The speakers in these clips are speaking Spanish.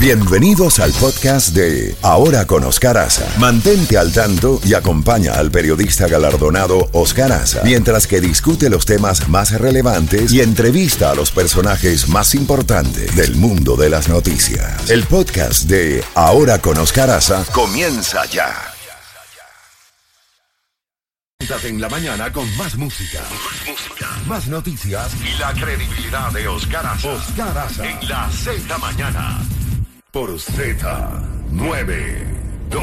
Bienvenidos al podcast de Ahora con Oscar Aza. Mantente al tanto y acompaña al periodista galardonado Oscar Aza mientras que discute los temas más relevantes y entrevista a los personajes más importantes del mundo de las noticias. El podcast de Ahora con Oscar Aza comienza ya. en la mañana con más música, más noticias y la credibilidad de Oscar Aza. Oscar Aza en la Z mañana por Z92.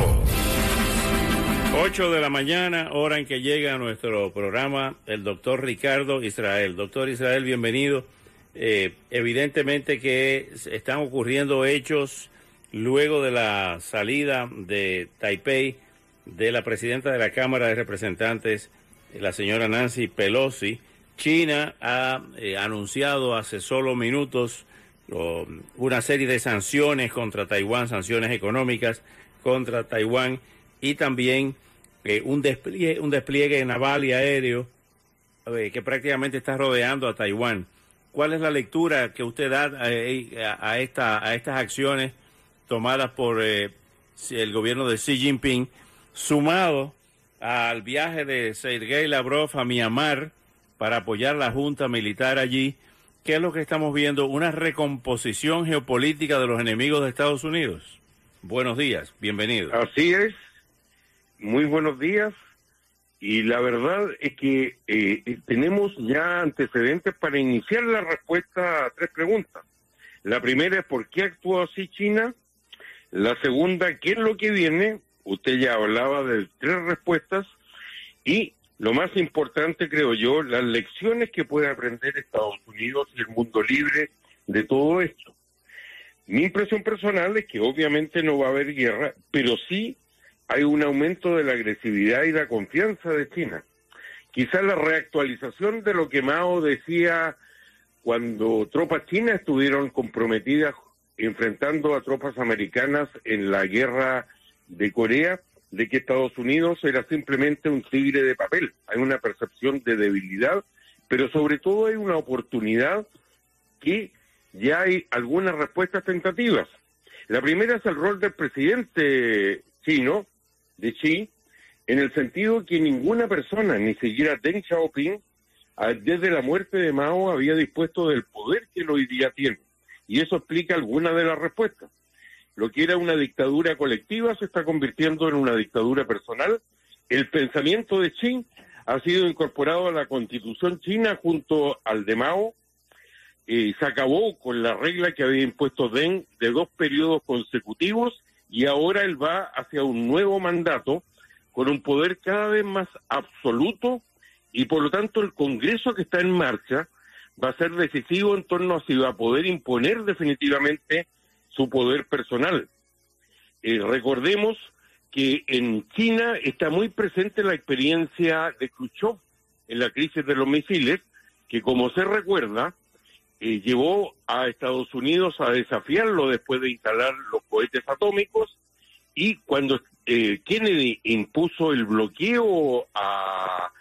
8 de la mañana, hora en que llega a nuestro programa el doctor Ricardo Israel. Doctor Israel, bienvenido. Eh, evidentemente que están ocurriendo hechos luego de la salida de Taipei de la presidenta de la Cámara de Representantes, la señora Nancy Pelosi. China ha eh, anunciado hace solo minutos una serie de sanciones contra Taiwán, sanciones económicas contra Taiwán y también eh, un, despliegue, un despliegue naval y aéreo eh, que prácticamente está rodeando a Taiwán. ¿Cuál es la lectura que usted da eh, a, esta, a estas acciones tomadas por el gobierno de Xi Jinping, sumado al viaje de Sergei Lavrov a Myanmar para apoyar la junta militar allí? ¿Qué es lo que estamos viendo? Una recomposición geopolítica de los enemigos de Estados Unidos. Buenos días, bienvenido. Así es, muy buenos días. Y la verdad es que eh, tenemos ya antecedentes para iniciar la respuesta a tres preguntas. La primera es por qué actuó así China. La segunda, ¿qué es lo que viene? Usted ya hablaba de tres respuestas. Y lo más importante, creo yo, las lecciones que puede aprender Estados Unidos y el mundo libre de todo esto. Mi impresión personal es que obviamente no va a haber guerra, pero sí hay un aumento de la agresividad y la confianza de China. Quizás la reactualización de lo que Mao decía cuando tropas chinas estuvieron comprometidas enfrentando a tropas americanas en la guerra de Corea, de que Estados Unidos era simplemente un tigre de papel. Hay una percepción de debilidad, pero sobre todo hay una oportunidad que ya hay algunas respuestas tentativas. La primera es el rol del presidente chino, de Xi, en el sentido que ninguna persona, ni siquiera Deng Xiaoping, desde la muerte de Mao había dispuesto del poder que hoy día tiene. Y eso explica algunas de las respuestas. Lo que era una dictadura colectiva se está convirtiendo en una dictadura personal. El pensamiento de Xi ha sido incorporado a la constitución china junto al de Mao. Eh, se acabó con la regla que había impuesto Deng de dos periodos consecutivos y ahora él va hacia un nuevo mandato con un poder cada vez más absoluto y por lo tanto el Congreso que está en marcha va a ser decisivo en torno a si va a poder imponer definitivamente su poder personal. Eh, recordemos que en China está muy presente la experiencia de Khrushchev en la crisis de los misiles, que como se recuerda, eh, llevó a Estados Unidos a desafiarlo después de instalar los cohetes atómicos y cuando eh, Kennedy impuso el bloqueo a,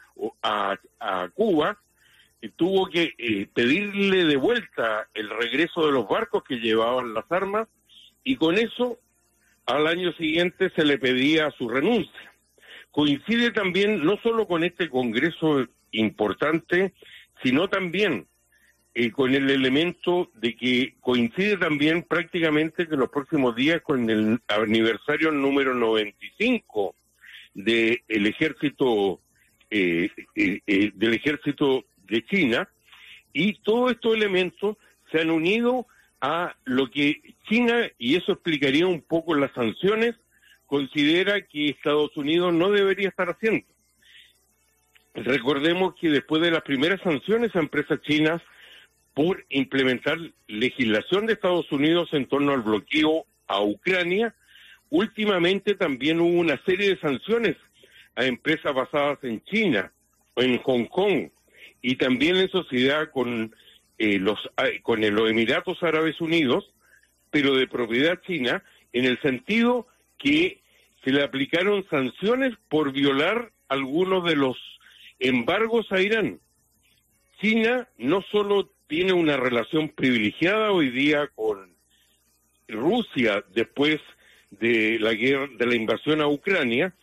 a, a Cuba, tuvo que eh, pedirle de vuelta el regreso de los barcos que llevaban las armas y con eso al año siguiente se le pedía su renuncia. Coincide también no solo con este Congreso importante, sino también eh, con el elemento de que coincide también prácticamente que los próximos días con el aniversario número 95 del ejército eh, del ejército de China, y todos estos elementos se han unido a lo que China, y eso explicaría un poco las sanciones, considera que Estados Unidos no debería estar haciendo. Recordemos que después de las primeras sanciones a empresas chinas por implementar legislación de Estados Unidos en torno al bloqueo a Ucrania, últimamente también hubo una serie de sanciones a empresas basadas en China, o en Hong Kong, y también en sociedad con eh, los con los Emiratos Árabes Unidos, pero de propiedad china, en el sentido que se le aplicaron sanciones por violar algunos de los embargos a Irán. China no solo tiene una relación privilegiada hoy día con Rusia después de la guerra, de la invasión a Ucrania,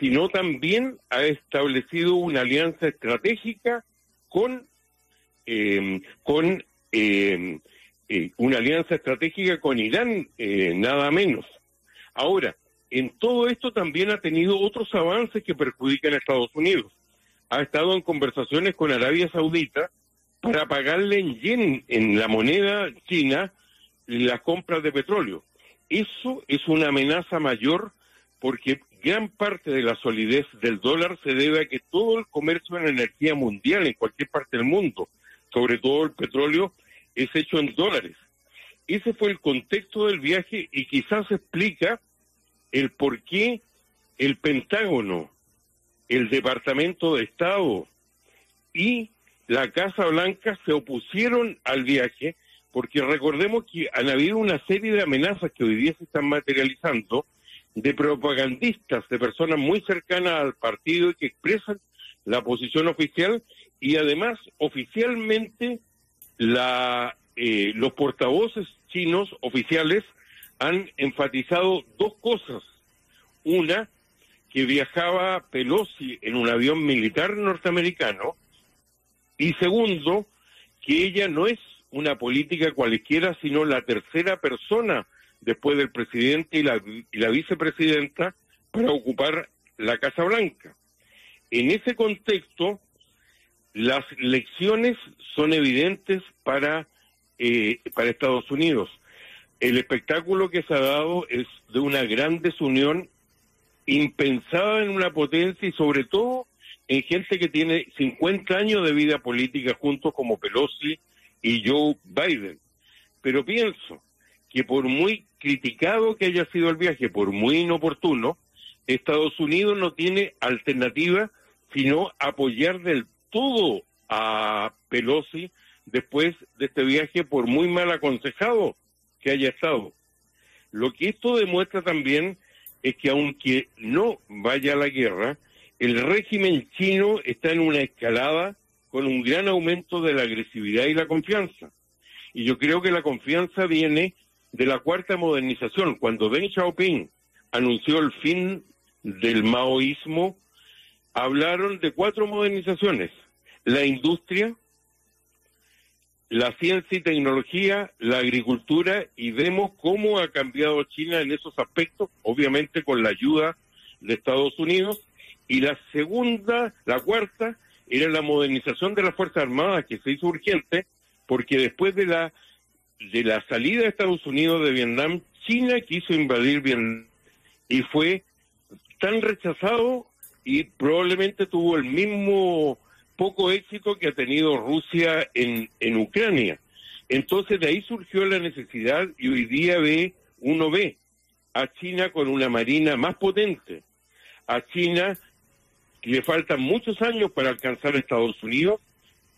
sino también ha establecido una alianza estratégica con, em, con em, eh, una alianza estratégica con Irán, eh, nada menos. Ahora, en todo esto también ha tenido otros avances que perjudican a Estados Unidos. Ha estado en conversaciones con Arabia Saudita para pagarle en yen, en la moneda china, las compras de petróleo. Eso es una amenaza mayor porque gran parte de la solidez del dólar se debe a que todo el comercio en energía mundial en cualquier parte del mundo, sobre todo el petróleo, es hecho en dólares. Ese fue el contexto del viaje y quizás explica el por qué el Pentágono, el Departamento de Estado y la Casa Blanca se opusieron al viaje porque recordemos que han habido una serie de amenazas que hoy día se están materializando de propagandistas, de personas muy cercanas al partido y que expresan la posición oficial y además oficialmente la, eh, los portavoces chinos oficiales han enfatizado dos cosas. Una, que viajaba Pelosi en un avión militar norteamericano y segundo, que ella no es una política cualquiera, sino la tercera persona después del presidente y la, y la vicepresidenta para ocupar la Casa Blanca. En ese contexto, las lecciones son evidentes para, eh, para Estados Unidos. El espectáculo que se ha dado es de una gran desunión impensada en una potencia y sobre todo en gente que tiene 50 años de vida política juntos como Pelosi, y Joe Biden. Pero pienso que por muy criticado que haya sido el viaje, por muy inoportuno, Estados Unidos no tiene alternativa sino apoyar del todo a Pelosi después de este viaje por muy mal aconsejado que haya estado. Lo que esto demuestra también es que aunque no vaya a la guerra, el régimen chino está en una escalada con un gran aumento de la agresividad y la confianza. Y yo creo que la confianza viene de la cuarta modernización. Cuando Deng Xiaoping anunció el fin del maoísmo, hablaron de cuatro modernizaciones. La industria, la ciencia y tecnología, la agricultura, y vemos cómo ha cambiado China en esos aspectos, obviamente con la ayuda de Estados Unidos. Y la segunda, la cuarta, era la modernización de las Fuerzas Armadas que se hizo urgente porque después de la de la salida de Estados Unidos de Vietnam, China quiso invadir Vietnam y fue tan rechazado y probablemente tuvo el mismo poco éxito que ha tenido Rusia en, en Ucrania. Entonces de ahí surgió la necesidad y hoy día ve, uno ve a China con una marina más potente, a China le faltan muchos años para alcanzar a Estados Unidos,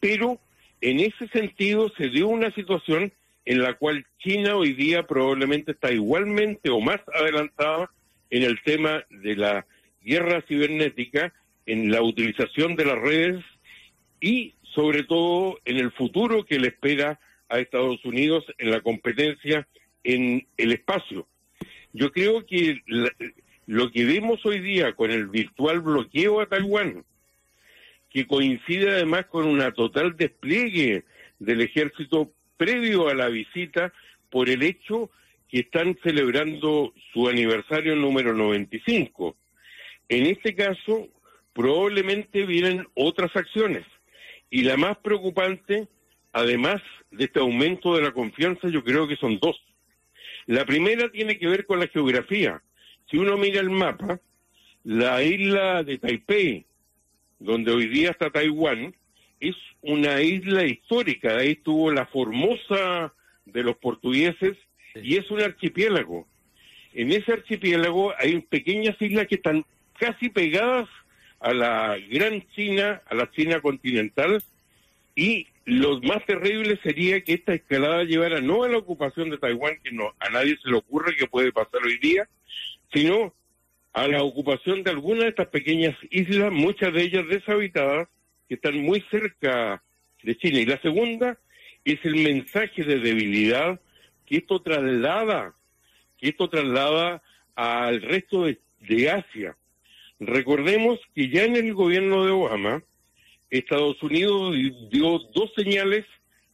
pero en ese sentido se dio una situación en la cual China hoy día probablemente está igualmente o más adelantada en el tema de la guerra cibernética, en la utilización de las redes y sobre todo en el futuro que le espera a Estados Unidos en la competencia en el espacio. Yo creo que lo que vemos hoy día con el virtual bloqueo a Taiwán, que coincide además con una total despliegue del ejército previo a la visita por el hecho que están celebrando su aniversario número 95. En este caso, probablemente vienen otras acciones. Y la más preocupante, además de este aumento de la confianza, yo creo que son dos. La primera tiene que ver con la geografía. Si uno mira el mapa, la isla de Taipei, donde hoy día está Taiwán, es una isla histórica. Ahí estuvo la Formosa de los portugueses y es un archipiélago. En ese archipiélago hay pequeñas islas que están casi pegadas a la gran China, a la China continental, y lo más terrible sería que esta escalada llevara no a la ocupación de Taiwán, que no a nadie se le ocurre que puede pasar hoy día, sino a la ocupación de algunas de estas pequeñas islas, muchas de ellas deshabitadas, que están muy cerca de China. Y la segunda es el mensaje de debilidad que esto traslada que esto traslada al resto de, Asia. Recordemos que ya en el gobierno de Obama, Estados Unidos dio dos señales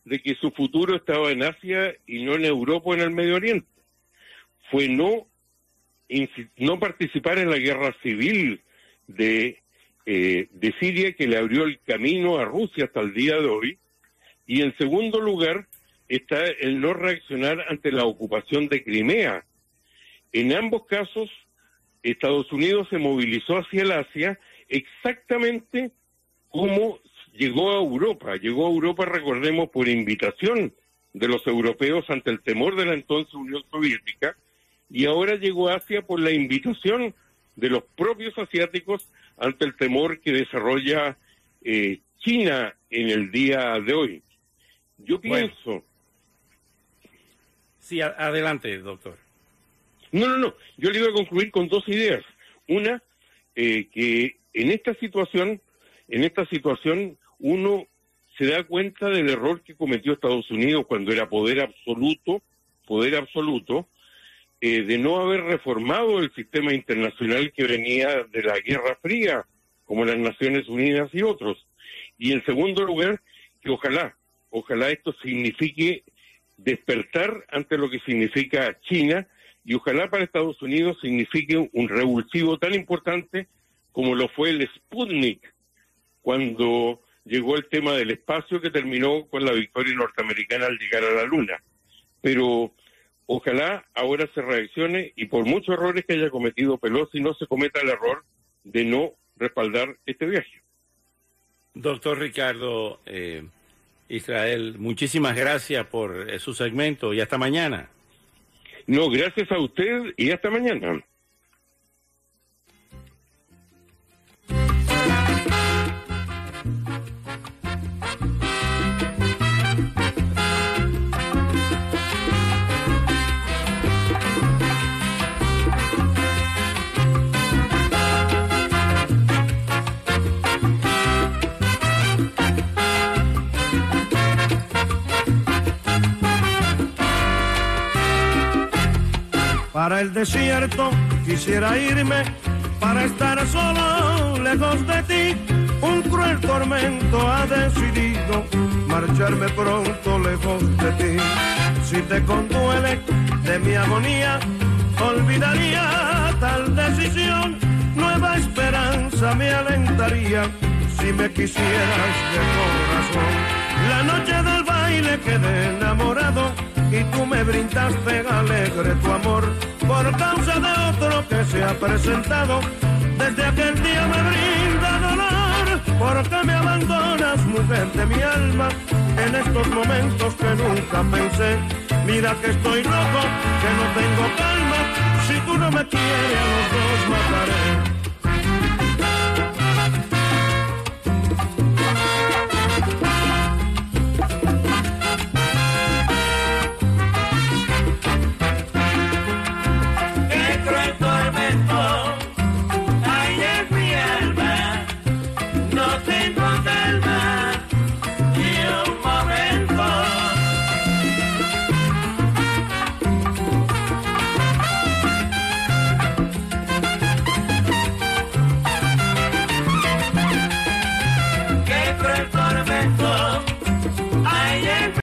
de que su futuro estaba en Asia y no en Europa o en el Medio Oriente. Fue no, no participar en la guerra civil de, eh, de Siria que le abrió el camino a Rusia hasta el día de hoy. Y en segundo lugar está el no reaccionar ante la ocupación de Crimea. En ambos casos, Estados Unidos se movilizó hacia el Asia exactamente como llegó a Europa. Llegó a Europa, recordemos, por invitación de los europeos ante el temor de la entonces Unión Soviética, y ahora llegó a Asia por la invitación de los propios asiáticos ante el temor que desarrolla eh, China en el día de hoy. Yo pienso... Sí, adelante, doctor. No, no, no. Yo le iba a concluir con dos ideas. Una, eh, que en esta situación, en esta situación, uno se da cuenta del error que cometió Estados Unidos cuando era poder absoluto, poder absoluto, eh, de no haber reformado el sistema internacional que venía de la Guerra Fría, como las Naciones Unidas y otros. Y en segundo lugar, que ojalá, ojalá esto signifique despertar ante lo que significa China y ojalá para Estados Unidos signifique un revulsivo tan importante como lo fue el Sputnik cuando llegó el tema del espacio que terminó con la victoria norteamericana al llegar a la Luna. Pero ojalá ahora se reaccione y por muchos errores que haya cometido Pelosi no se cometa el error de no respaldar este viaje. Doctor Ricardo eh, Israel, muchísimas gracias por eh, su segmento y hasta mañana. No, gracias a usted y hasta mañana. Para el desierto quisiera irme, para estar solo lejos de ti. Un cruel tormento ha decidido marcharme pronto lejos de ti. Si te conduele de mi agonía, olvidaría tal decisión. Nueva esperanza me alentaría si me quisieras de corazón. La noche del baile quedé enamorado y tú me brindaste alegre tu amor por causa de otro que se ha presentado. Desde aquel día me brinda dolor porque me abandonas, mujer de mi alma, en estos momentos que nunca pensé. Mira que estoy loco, que no tengo calma, si tú no me quieres los dos mataré.